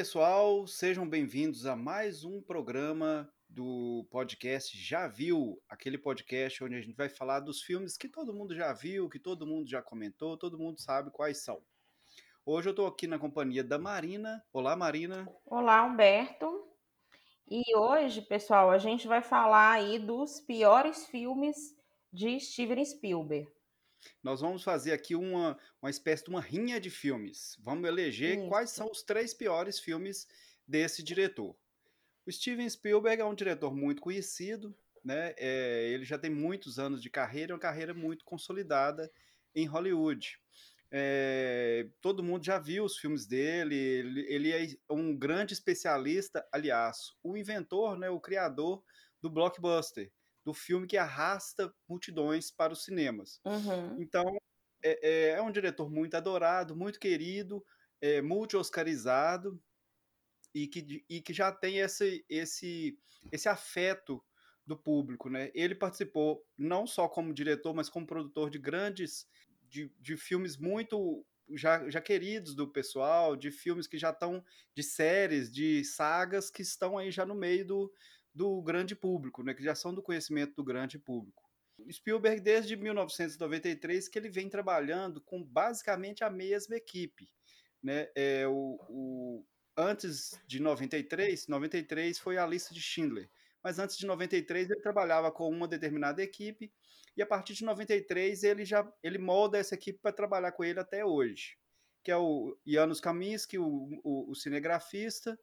pessoal, sejam bem-vindos a mais um programa do podcast Já Viu, aquele podcast onde a gente vai falar dos filmes que todo mundo já viu, que todo mundo já comentou, todo mundo sabe quais são. Hoje eu estou aqui na companhia da Marina. Olá, Marina. Olá, Humberto. E hoje, pessoal, a gente vai falar aí dos piores filmes de Steven Spielberg. Nós vamos fazer aqui uma, uma espécie de uma rinha de filmes. Vamos eleger Isso. quais são os três piores filmes desse diretor. O Steven Spielberg é um diretor muito conhecido, né? É, ele já tem muitos anos de carreira, uma carreira muito consolidada em Hollywood. É, todo mundo já viu os filmes dele, ele, ele é um grande especialista, aliás, o inventor, né, o criador do blockbuster, do filme que arrasta multidões para os cinemas. Uhum. Então, é, é- é um diretor muito adorado, muito querido, é, multi-oscarizado e que, e que já tem esse, esse, esse afeto do público, né? Ele participou não só como diretor, mas como produtor de grandes, de, de filmes muito já, já queridos do pessoal, de filmes que já estão, de séries, de sagas que estão aí já no meio do, do grande público, né? Que do conhecimento do grande público. Spielberg, desde 1993, que ele vem trabalhando com basicamente a mesma equipe. Né? É, o, o- antes de 93, 93 foi a lista de Schindler. Mas antes de 93 ele trabalhava com uma determinada equipe e a partir de 93 ele já ele molda essa equipe para trabalhar com ele até hoje, que é o Janusz Kaminski, o, o, o cinegrafista,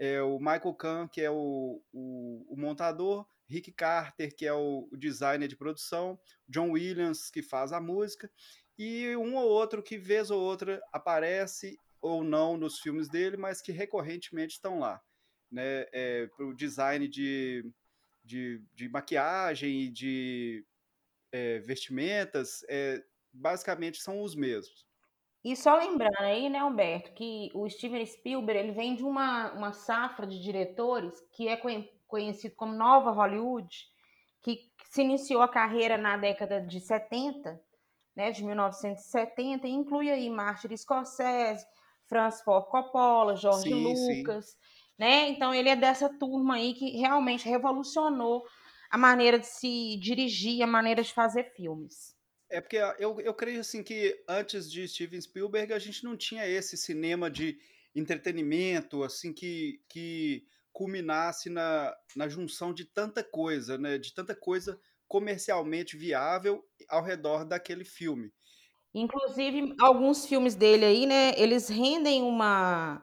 é o Michael Kahn, que é o, o, o montador, Rick Carter, que é o, o designer de produção, John Williams, que faz a música, e um ou outro que, vez ou outra, aparece ou não nos filmes dele, mas que recorrentemente estão lá. Né? É, para o design de, de, de maquiagem e de é, vestimentas, é, basicamente são os mesmos. E só lembrando aí, né, Humberto, que o Steven Spielberg ele vem de uma, uma safra de diretores que é conhe- conhecido como Nova Hollywood, que se iniciou a carreira na década de 70, né, de 1970, e inclui aí Martin Scorsese, Francis Ford Coppola, George Sim, sim. Lucas, né? Então ele é dessa turma aí que realmente revolucionou a maneira de se dirigir, a maneira de fazer filmes. É porque eu, eu creio assim que antes de Steven Spielberg a gente não tinha esse cinema de entretenimento assim que, que culminasse na, na junção de tanta coisa, né? De tanta coisa comercialmente viável ao redor daquele filme. Inclusive, alguns filmes dele aí, né, eles rendem uma,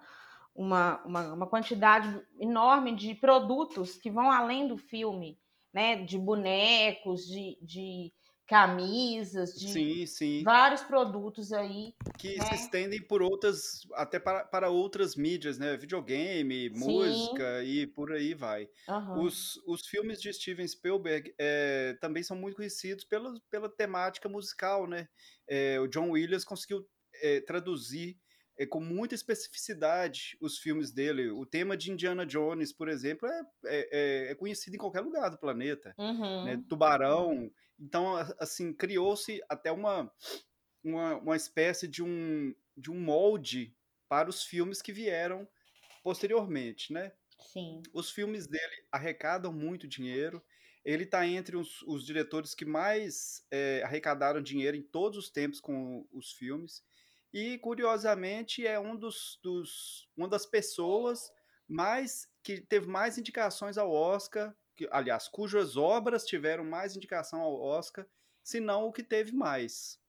uma, uma, uma quantidade enorme de produtos que vão além do filme, né, de bonecos, de, de camisas, de Sim, sim. vários produtos aí, Que né? se estendem por outras, até para, para outras mídias, né? Videogame, Sim. música e por aí vai. Aham. Os, os filmes de Steven Spielberg eh, também são muito conhecidos pela, pela temática musical, né? Eh, o John Williams conseguiu eh, traduzir eh, com muita especificidade os filmes dele. O tema de Indiana Jones, por exemplo, é, é, é- é conhecido em qualquer lugar do planeta, né? Uhum. Tubarão. Então, assim, criou-se até uma, uma, uma espécie de um, de um molde para os filmes que vieram posteriormente, né? Sim. Os filmes dele arrecadam muito dinheiro. Ele está entre os, os diretores que mais eh, arrecadaram dinheiro em todos os tempos com os filmes. E, curiosamente, é um dos, dos- uma das pessoas mais que teve mais indicações ao Oscar, que, aliás, cujas obras tiveram mais indicação ao Oscar, se não o que teve mais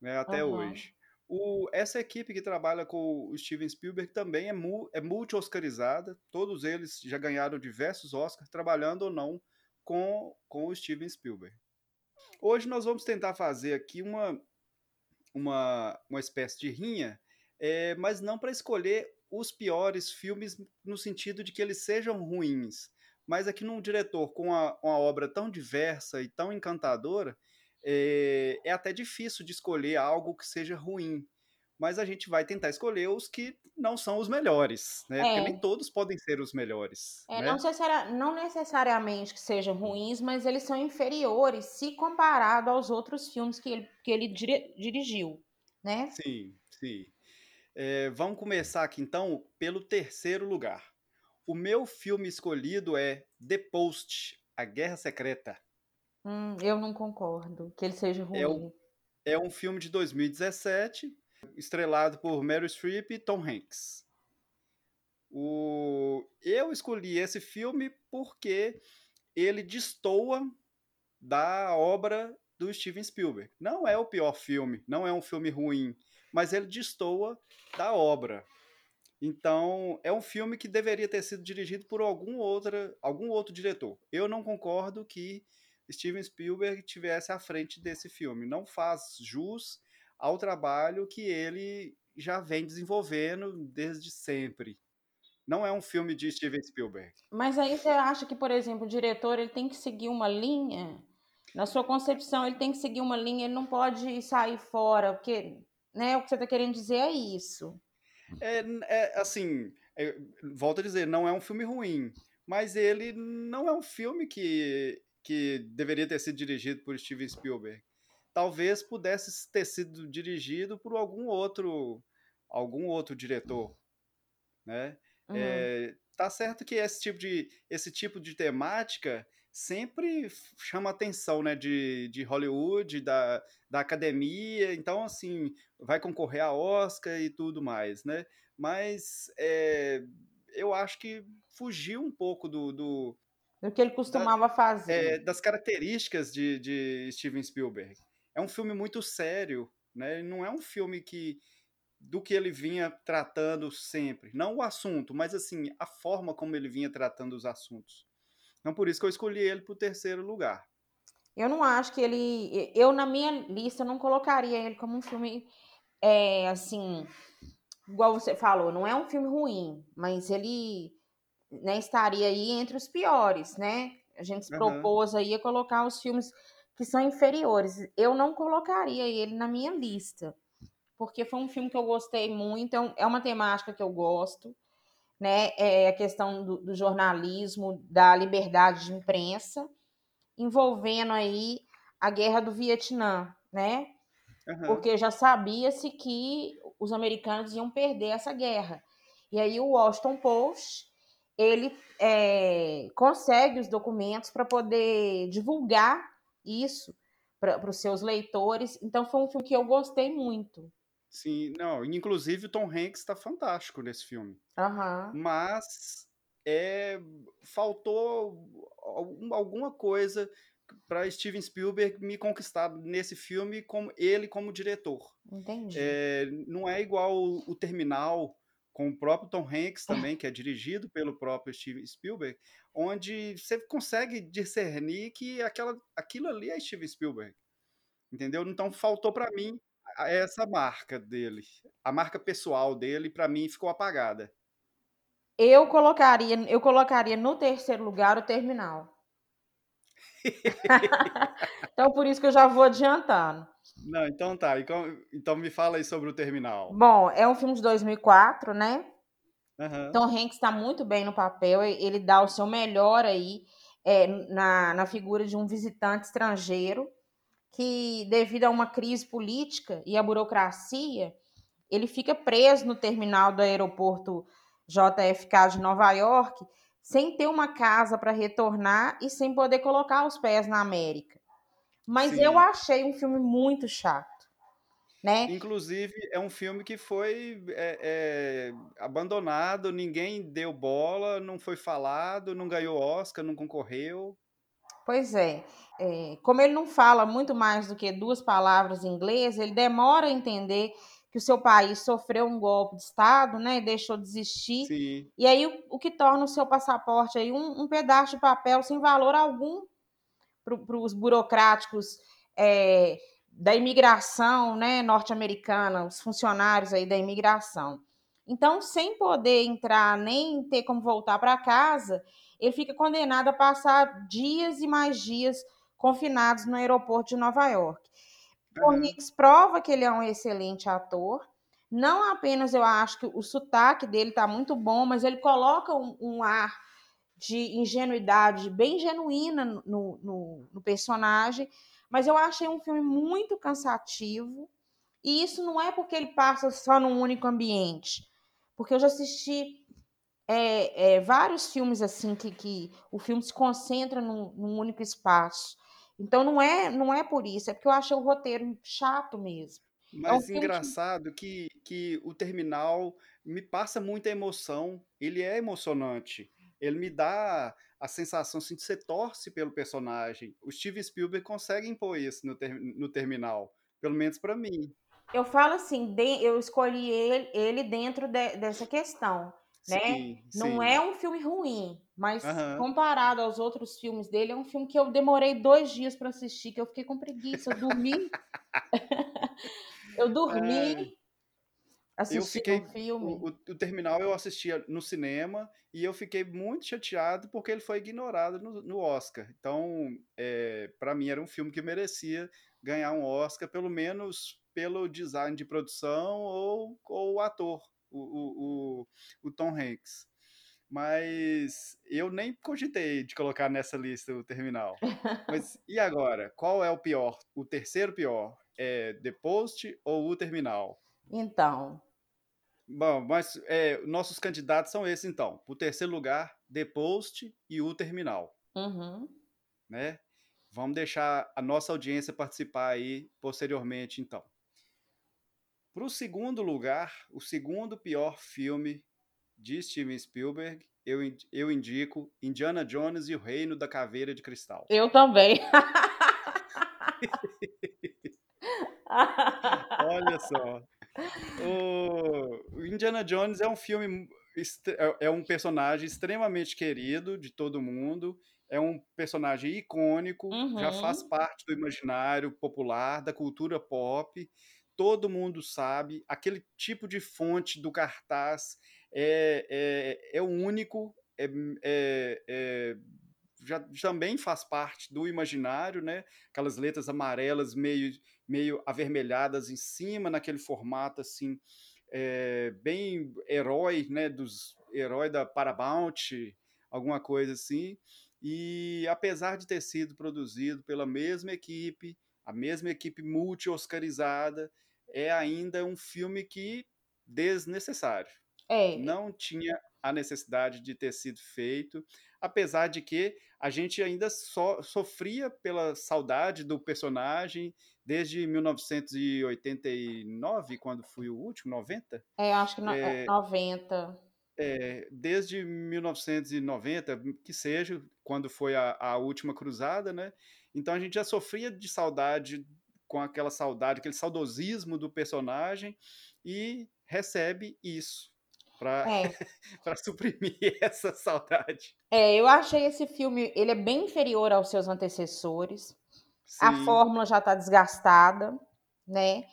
né, até Aham. hoje. O- essa equipe que trabalha com o Steven Spielberg também é, mu- é multi-oscarizada, todos eles já ganharam diversos Oscars, trabalhando ou não com, com o Steven Spielberg. Hoje nós vamos tentar fazer aqui uma, uma, uma espécie de rinha, é, mas não para escolher os piores filmes no sentido de que eles sejam ruins, mas aqui num diretor com uma, uma obra tão diversa e tão encantadora, é, é até difícil de escolher algo que seja ruim. Mas a gente vai tentar escolher os que não são os melhores, né? Porque nem É, todos podem ser os melhores, é não, né? necessari- não necessariamente que sejam ruins, mas eles são inferiores se comparado aos outros filmes que ele, que ele dire- dirigiu, né? Sim, sim. É, vamos começar aqui então pelo terceiro lugar. O meu filme escolhido é The Post, A Guerra Secreta. Hum, eu não concordo que ele seja ruim. É, o, é um filme de 2017, estrelado por Meryl Streep e Tom Hanks. O... Eu escolhi esse filme porque ele destoa da obra do Steven Spielberg. Não é o pior filme, não é um filme ruim, mas ele destoa da obra. Então, é um filme que deveria ter sido dirigido por algum, outra, algum outro diretor. Eu não concordo que Steven Spielberg tivesse à frente desse filme. Não faz jus ao trabalho que ele já vem desenvolvendo desde sempre. Não é um filme de Steven Spielberg. Mas aí você acha que, por exemplo, o diretor ele tem que seguir uma linha? Na sua concepção, ele tem que seguir uma linha, ele não pode sair fora, porque né, o que você está querendo dizer é isso. É, é assim, é, volto a dizer, não é um filme ruim, mas ele não é um filme que, que deveria ter sido dirigido por Steven Spielberg. Talvez pudesse ter sido dirigido por algum outro algum outro diretor, né? Uhum. É, tá certo que esse tipo de esse tipo de temática sempre chama atenção, né, de, de Hollywood, da, da academia, então, assim, vai concorrer a Oscar e tudo mais, né, mas é, eu acho que fugiu um pouco do... Do, do que ele costumava da, fazer. É, das características de, de Steven Spielberg. É um filme muito sério, né, não é um filme que do que ele vinha tratando sempre, não o assunto, mas assim, a forma como ele vinha tratando os assuntos. Então, por isso que eu escolhi ele para o terceiro lugar. Eu não acho que ele. Eu, na minha lista, não colocaria ele como um filme. É, assim. Igual você falou, não é um filme ruim, mas ele né, estaria aí entre os piores, né? A gente se uhum. propôs aí a colocar os filmes que são inferiores. Eu não colocaria ele na minha lista, porque foi um filme que eu gostei muito, é, é uma temática que eu gosto né, é a questão do, do jornalismo, da liberdade de imprensa, envolvendo aí a guerra do Vietnã, né? Uhum. Porque já sabia-se que os americanos iam perder essa guerra. E aí o Washington Post ele é, consegue os documentos para poder divulgar isso para os seus leitores. Então foi um filme que eu gostei muito. Sim, não, inclusive o Tom Hanks está fantástico nesse filme. Uhum. Mas é, faltou alguma coisa para Steven Spielberg me conquistar nesse filme como ele como diretor. Entendi. É, não é igual o, o Terminal com o próprio Tom Hanks também, que é dirigido pelo próprio Steven Spielberg, onde você consegue discernir que aquela, aquilo ali é Steven Spielberg. Entendeu? Então faltou para mim essa marca dele, a marca pessoal dele, para mim ficou apagada. Eu colocaria, eu colocaria no terceiro lugar o terminal. então por isso que eu já vou adiantando. Não, então tá. Então, então me fala aí sobre o terminal. Bom, é um filme de 2004, né? Uhum. Então Hanks está muito bem no papel, ele dá o seu melhor aí é, na, na figura de um visitante estrangeiro que, devido a uma crise política e a burocracia, ele fica preso no terminal do aeroporto JFK de Nova York, sem ter uma casa para retornar e sem poder colocar os pés na América. Mas Sim. eu achei um filme muito chato. Né? Inclusive, é um filme que foi é, é, abandonado, ninguém deu bola, não foi falado, não ganhou Oscar, não concorreu. Pois é. é. Como ele não fala muito mais do que duas palavras em inglês, ele demora a entender que o seu país sofreu um golpe de Estado, né? E deixou de existir. Sim. E aí o, o, que torna o seu passaporte aí um, um pedaço de papel sem valor algum para os burocráticos é, da imigração né, norte-americana, os funcionários aí da imigração. Então, sem poder entrar nem ter como voltar para casa, ele fica condenado a passar dias e mais dias confinados no aeroporto de Nova York. Uhum. Hicks prova que ele é um excelente ator. Não apenas eu acho que o sotaque dele está muito bom, mas ele coloca um, um, ar de ingenuidade bem genuína no, no, no personagem. Mas eu achei um filme muito cansativo E isso não é porque ele passa só num único ambiente. Porque eu já assisti é, é, vários filmes assim que, que o filme se concentra num, num, único espaço. Então não é não é por isso, é porque eu achei o roteiro chato mesmo. Mas é um engraçado que... que, que o Terminal me passa muita emoção, ele é emocionante. Ele me dá a sensação assim, de você torce pelo personagem. O Steve Spielberg consegue impor isso no, ter, no Terminal, pelo menos para mim. Eu falo assim, de, eu escolhi ele, ele dentro de, dessa questão né? Sim, Não sim. é um filme ruim, mas uhum. comparado aos outros filmes dele, é um filme que eu demorei dois dias para assistir, que eu fiquei com preguiça, eu dormi. eu dormi. É. eu fiquei um filme. O, o, o, Terminal eu assistia no cinema e eu fiquei muito chateado porque ele foi ignorado no, no Oscar. Então, é, para mim era um filme que merecia ganhar um Oscar, pelo menos pelo design de produção ou, ou o ator o, o, o, Tom Hanks. Mas eu nem cogitei de colocar nessa lista o Terminal. Mas e agora? Qual é o pior? O terceiro pior? É The Post ou o Terminal? Então. Bom, mas é, nossos candidatos são esses, então. O terceiro lugar, The Post e o Terminal. Uhum. Né? Vamos deixar a nossa audiência participar aí posteriormente, então. Para o segundo lugar, o segundo pior filme de Steven Spielberg, eu, eu indico Indiana Jones e o Reino da Caveira de Cristal. Eu também. Olha só. O Indiana Jones é um filme, é, é um personagem extremamente querido de todo mundo. É um personagem icônico, uhum. já faz parte do imaginário popular, da cultura pop todo mundo sabe, aquele tipo de fonte do cartaz é, é, é único, é, é, é, já também faz parte do imaginário, né? Aquelas letras amarelas meio, meio avermelhadas em cima, naquele formato assim, é, bem herói, né? Dos herói da Paramount, alguma coisa assim. E apesar de ter sido produzido pela mesma equipe, a mesma equipe multi-oscarizada, é ainda um filme que desnecessário. É. Não tinha a necessidade de ter sido feito, apesar de que a gente ainda so, sofria pela saudade do personagem desde 1989, quando foi o último, 90? É, acho que no, é, 90. É, desde 1990, que seja, quando foi a, a última cruzada, né? Então a gente já sofria de saudade com aquela saudade, aquele saudosismo do personagem e recebe isso para é. suprimir essa saudade. É, eu achei esse filme, ele é bem inferior aos seus antecessores. Sim. A fórmula já está desgastada, né?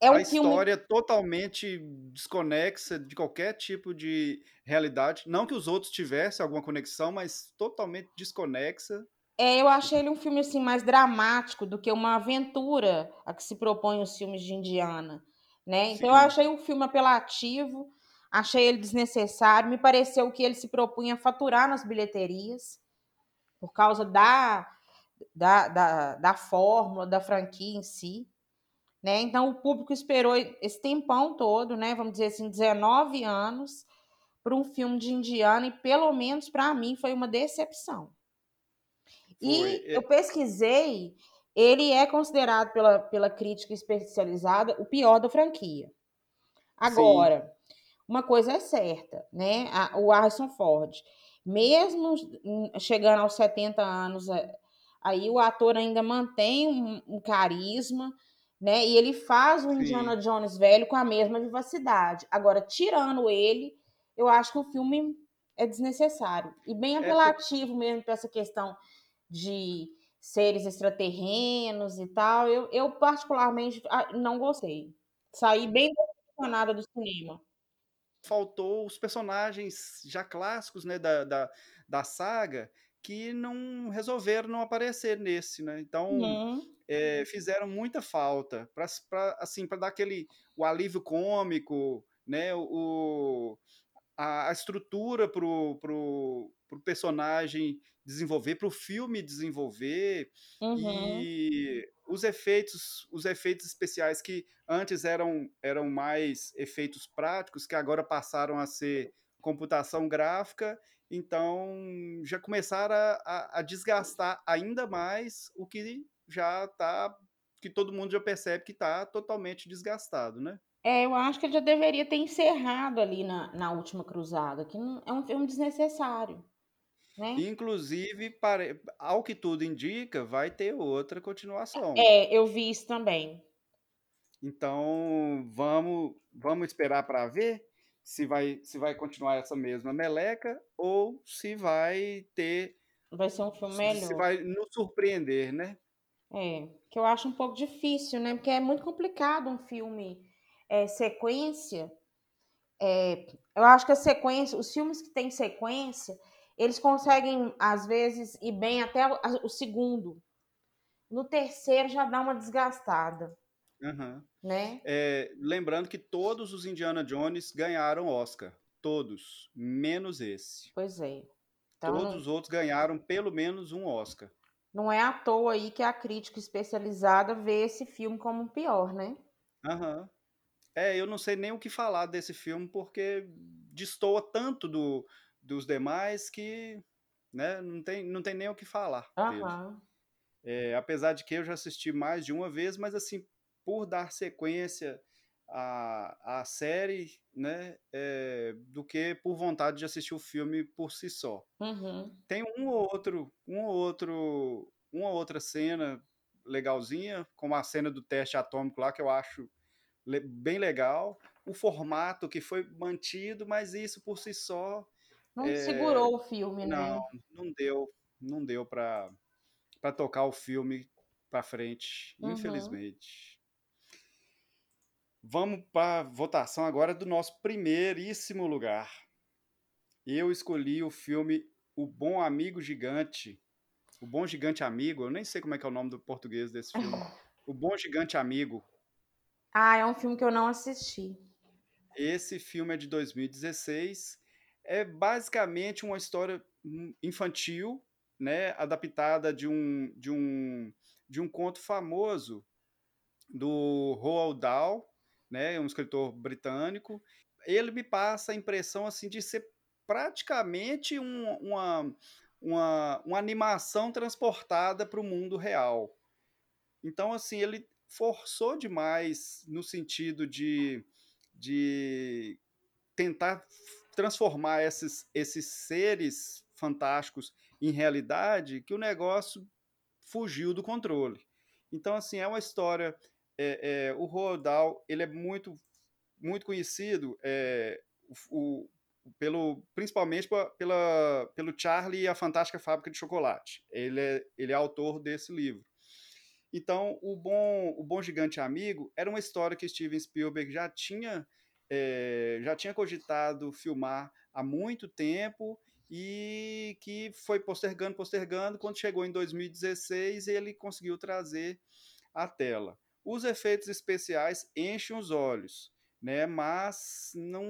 É um a filme... história totalmente desconexa de qualquer tipo de realidade. Não que os outros tivessem alguma conexão, mas totalmente desconexa. É, eu achei ele um filme assim mais dramático do que uma aventura a que se propõe os filmes de Indiana, né? Então Sim. eu achei o filme apelativo, achei ele desnecessário, me pareceu que ele se propunha a faturar nas bilheterias por causa da da, da, da fórmula, da franquia em si, né? Então o público esperou esse tempão todo, né? Vamos dizer assim, 19 anos para um filme de Indiana e pelo menos para mim foi uma decepção. E é eu pesquisei, ele é considerado pela, pela crítica especializada o pior da franquia. Agora, Sim. uma coisa é certa, né? A, o Harrison Ford, mesmo chegando aos 70 anos, é, aí o ator ainda mantém um, um carisma, né? E ele faz o Indiana Jones velho com a mesma vivacidade. Agora, tirando ele, eu acho que o filme é desnecessário e bem apelativo é, mesmo para essa questão de seres extraterrenos e tal. Eu, eu particularmente ah, não gostei. Saí bem decepcionada do cinema. Faltou os personagens já clássicos né, da, da, da saga que não resolveram não aparecer nesse, né? Então uhum. é, fizeram muita falta para assim para dar aquele o alívio cômico, né? O, a, estrutura para o personagem desenvolver, para o filme desenvolver, Uhum. e os efeitos, os efeitos especiais que antes eram, eram mais efeitos práticos, que agora passaram a ser computação gráfica, então já começaram a, a, a desgastar ainda mais o que já está, que todo mundo já percebe que está totalmente desgastado, né? É, eu acho que ele já deveria ter encerrado ali na, na última cruzada, que não, é um filme desnecessário, né? Inclusive, pare- ao que tudo indica, vai ter outra continuação. É, eu vi isso também. Então, vamos, vamos esperar para ver se vai, se vai continuar essa mesma meleca ou se vai ter, Vai ser um filme se melhor. vai nos surpreender, né? É, que eu acho um pouco difícil, né? Porque é muito complicado um filme é, sequência. É, eu acho que a sequência, os filmes que têm sequência, eles conseguem, às vezes, ir bem até o, o segundo. No terceiro já dá uma desgastada, Aham. né? É, lembrando que todos os Indiana Jones ganharam Oscar. Todos, menos esse. Pois é. Então Todos os outros ganharam pelo menos um Oscar. não é à toa aí que a crítica especializada vê esse filme como o pior, né? Aham. É, eu não sei nem o que falar desse filme porque destoa tanto do, dos demais que né, não, tem, não tem nem o que falar. Aham. É, apesar de que eu já assisti mais de uma vez, mas assim, por dar sequência à, à série, né, é, do que por vontade de assistir o filme por si só. Uhum. Tem um ou outro, um ou outro, uma outra cena legalzinha, como a cena do teste atômico lá, que eu acho bem legal. O formato que foi mantido, mas isso por si só Não é, segurou o filme, não, né? não deu, não deu para para tocar o filme para frente, Uhum. infelizmente. Vamos para a votação agora do nosso primeiríssimo lugar. Eu escolhi o filme O Bom Amigo Gigante. O Bom Gigante Amigo, eu nem sei como é que é o nome do português desse filme. O Bom Gigante Amigo. Ah, é um filme que eu não assisti. Esse filme é de 2016. É basicamente uma história infantil, né, adaptada de um, de um, de um conto famoso do Roald Dahl, né, um escritor britânico. Ele me passa a impressão assim de ser praticamente um, uma, uma, uma animação transportada para o mundo real. Então, assim, ele forçou demais no sentido de, de tentar transformar esses, esses seres fantásticos em realidade que o negócio fugiu do controle. Então, assim, é uma história. É, é, o Roald Dahl, ele é muito, muito conhecido é, o, o, pelo, principalmente pela, pelo Charlie e a Fantástica Fábrica de Chocolate. Ele é, ele é autor desse livro. Então, o Bom, o Bom Gigante Amigo era uma história que Steven Spielberg já tinha, é, já tinha cogitado filmar há muito tempo e que foi postergando, postergando. Quando chegou em 2016, ele conseguiu trazer à tela. Os efeitos especiais enchem os olhos, né? mas não,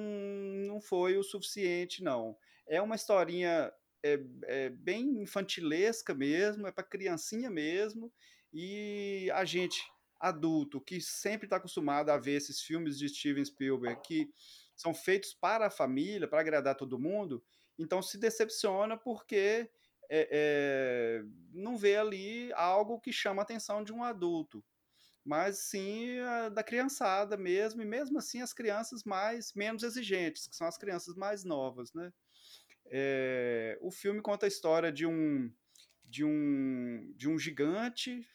não foi o suficiente, não. É uma historinha é, é bem infantilesca mesmo, é para criancinha mesmo, e a gente adulto que sempre está acostumado a ver esses filmes de Steven Spielberg que são feitos para a família, para agradar todo mundo, então se decepciona porque é, é, não vê ali algo que chama a atenção de um adulto, mas sim da criançada mesmo, e mesmo assim as crianças mais menos exigentes, que são as crianças mais novas, né? É, o filme conta a história de um de um, de um gigante,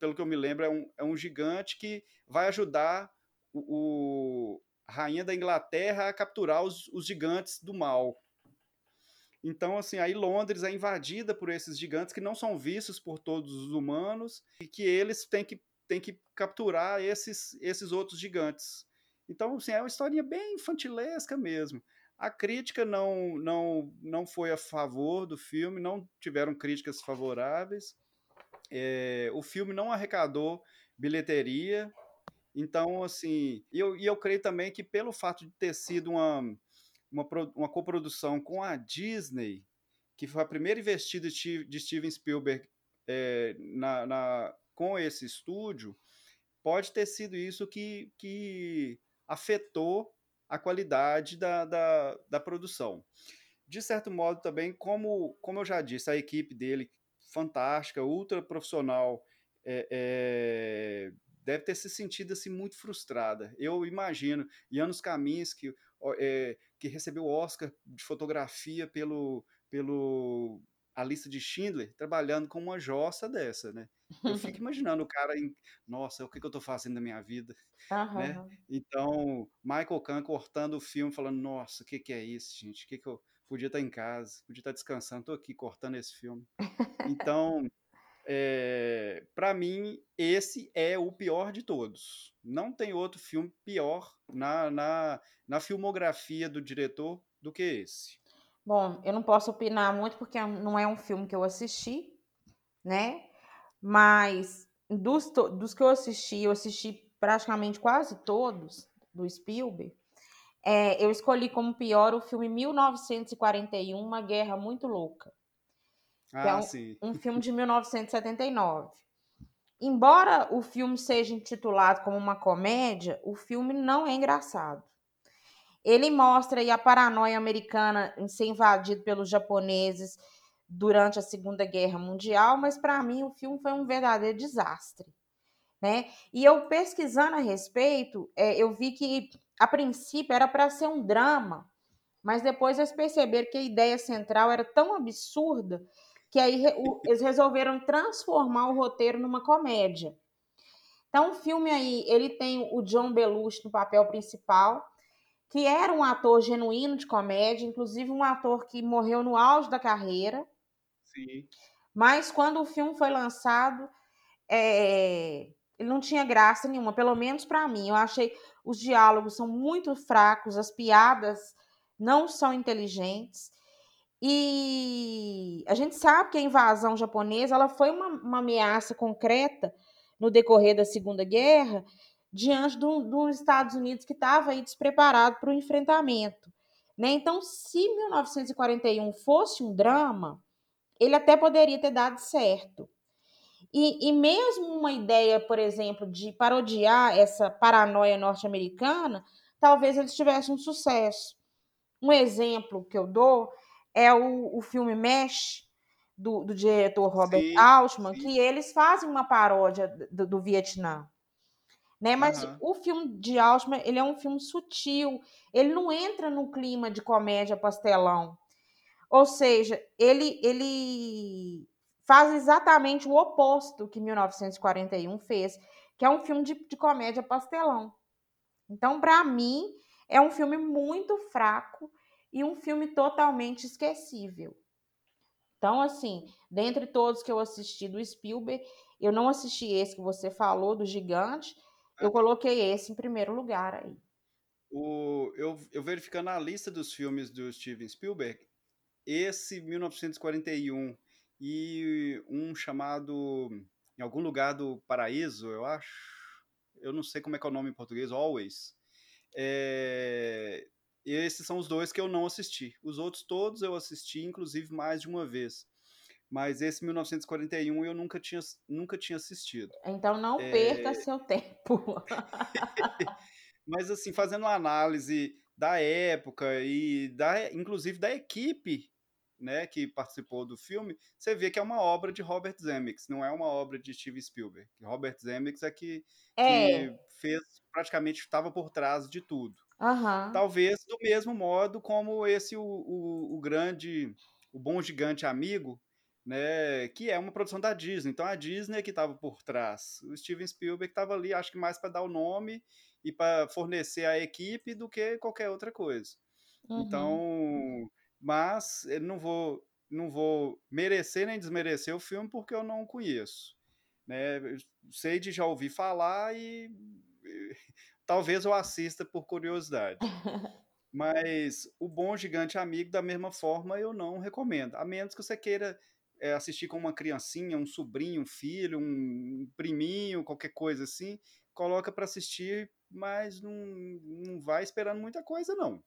pelo que eu me lembro, é um, é um gigante que vai ajudar o, o rainha da Inglaterra a capturar os, os gigantes do mal. Então, assim, aí Londres é invadida por esses gigantes que não são vistos por todos os humanos e que eles têm que, têm que capturar esses, esses outros gigantes. Então, assim, é uma historinha bem infantilesca mesmo. A crítica não, não, não foi a favor do filme, não tiveram críticas favoráveis. É, o filme não arrecadou bilheteria. Então, assim, e eu, e eu creio também que pelo fato de ter sido uma, uma, uma coprodução com a Disney, que foi a primeira investida de Steven Spielberg é, na, na, com esse estúdio, pode ter sido isso que, que afetou a qualidade da, da, da, produção. De certo modo, também, como, como eu já disse, a equipe dele, fantástica, ultra profissional, é, é, deve ter se sentido assim, muito frustrada. Eu imagino, Janos Caminhos, que, é, que recebeu o Oscar de fotografia pelo, pelo a lista de Schindler, trabalhando com uma jossa dessa, né? Eu fico imaginando o cara em, nossa, o que, que eu estou fazendo na minha vida, né? Então, Michael Kahn cortando o filme, falando, nossa, o que, que é isso, gente? O que, que eu podia estar em casa, podia estar descansando, estou aqui cortando esse filme. Então, é, eh, para mim, esse é o pior de todos. Não tem outro filme pior na, na, na filmografia do diretor do que esse. Bom, eu não posso opinar muito porque não é um filme que eu assisti, né? Mas dos, dos que eu assisti, eu assisti praticamente quase todos do Spielberg. É, eu escolhi como pior o filme 1941, Uma Guerra Muito Louca. Ah, que é um, um filme de 1979. Embora o filme seja intitulado como uma comédia, o filme não é engraçado. Ele mostra aí a paranoia americana em ser invadido pelos japoneses durante a Segunda Guerra Mundial, mas para mim o filme foi um verdadeiro desastre. Né? E eu pesquisando a respeito, é, eu vi que a princípio era para ser um drama, mas depois eles perceberam que a ideia central era tão absurda que aí eles resolveram transformar o roteiro numa comédia. Então, o filme aí, ele tem o John Belushi no papel principal, que era um ator genuíno de comédia, inclusive um ator que morreu no auge da carreira. Sim. Mas quando o filme foi lançado, é, ele não tinha graça nenhuma, pelo menos para mim. Eu achei os diálogos são muito fracos, as piadas não são inteligentes. E a gente sabe que a invasão japonesa ela foi uma, uma ameaça concreta no decorrer da Segunda Guerra, diante dos Estados Unidos que estava aí despreparado para o enfrentamento. Né? Então, se 1941 fosse um drama, ele até poderia ter dado certo. E, e mesmo uma ideia, por exemplo, de parodiar essa paranoia norte-americana, talvez eles tivessem um sucesso. Um exemplo que eu dou é o, o filme Mesh, do, do diretor Robert sim, Altman, sim. que eles fazem uma paródia do, do Vietnã. Né? Mas uhum. o filme de Altman ele é um filme sutil, ele não entra no clima de comédia pastelão. Ou seja, ele, ele faz exatamente o oposto que 1941 fez, que é um filme de, de comédia pastelão. Então, para mim, é um filme muito fraco e um filme totalmente esquecível. Então, assim, dentre todos que eu assisti do Spielberg, eu não assisti esse que você falou, do Gigante, eu coloquei esse em primeiro lugar aí. O, eu, eu verificando a lista dos filmes do Steven Spielberg, esse 1941 e um chamado em algum lugar do paraíso, eu acho, eu não sei como é que é o nome em português, Always. É, esses são os dois que eu não assisti. Os outros todos eu assisti, inclusive mais de uma vez. Mas esse 1941 eu nunca tinha, nunca tinha assistido. Então não é... perca seu tempo. Mas assim, fazendo uma análise da época e da, inclusive da equipe né, que participou do filme, você vê que é uma obra de Robert Zemeckis, não é uma obra de Steven Spielberg. Robert Zemeckis é que, é. que fez, praticamente estava por trás de tudo. Uhum. Talvez do mesmo modo como esse o, o, o, grande, o bom gigante amigo, né, que é uma produção da Disney. Então a Disney é que estava por trás. O Steven Spielberg estava ali, acho que mais para dar o nome e para fornecer a equipe do que qualquer outra coisa. Uhum. Então, mas eu não vou não vou merecer nem desmerecer o filme porque eu não conheço. Né? Sei de já ouvir falar e talvez eu assista por curiosidade. Mas o Bom Gigante Amigo, da mesma forma, eu não recomendo. A menos que você queira é, assistir com uma criancinha, um sobrinho, um filho, um priminho, qualquer coisa assim, coloca para assistir, mas não, não vai esperando muita coisa, não.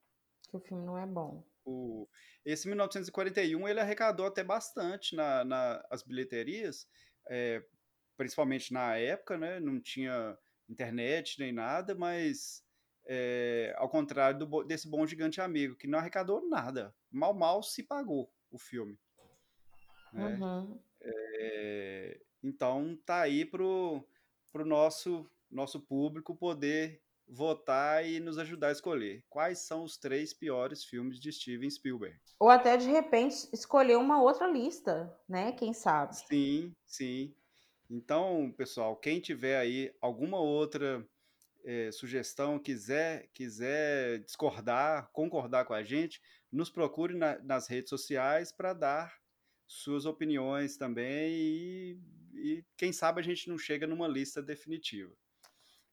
Que o filme não é bom. O, esse 1941 ele arrecadou até bastante na, na as bilheterias, é, principalmente na época, né? Não tinha internet nem nada, mas é, ao contrário do, desse Bom Gigante Amigo, que não arrecadou nada. Mal, mal se pagou o filme. Né? Uhum. É, então tá aí pro, pro nosso, nosso público poder votar e nos ajudar a escolher quais são os três piores filmes de Steven Spielberg. Ou até de repente escolher uma outra lista, né? Quem sabe? Sim, sim. Então, pessoal, quem tiver aí alguma outra é, sugestão, quiser, quiser discordar, concordar com a gente, nos procure na, nas redes sociais para dar suas opiniões também e, e, quem sabe a gente não chega numa lista definitiva.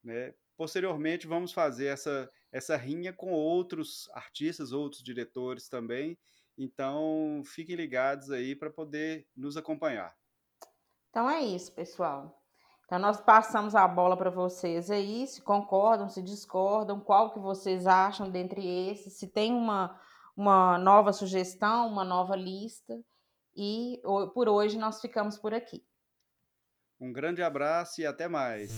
Né? Posteriormente, vamos fazer essa, essa rinha com outros artistas, outros diretores também. Então, fiquem ligados aí para poder nos acompanhar. Então é isso, pessoal. Então nós passamos a bola para vocês aí, se concordam, se discordam, qual que vocês acham dentre esses, se tem uma, uma nova sugestão, uma nova lista. E por hoje nós ficamos por aqui. Um grande abraço e até mais.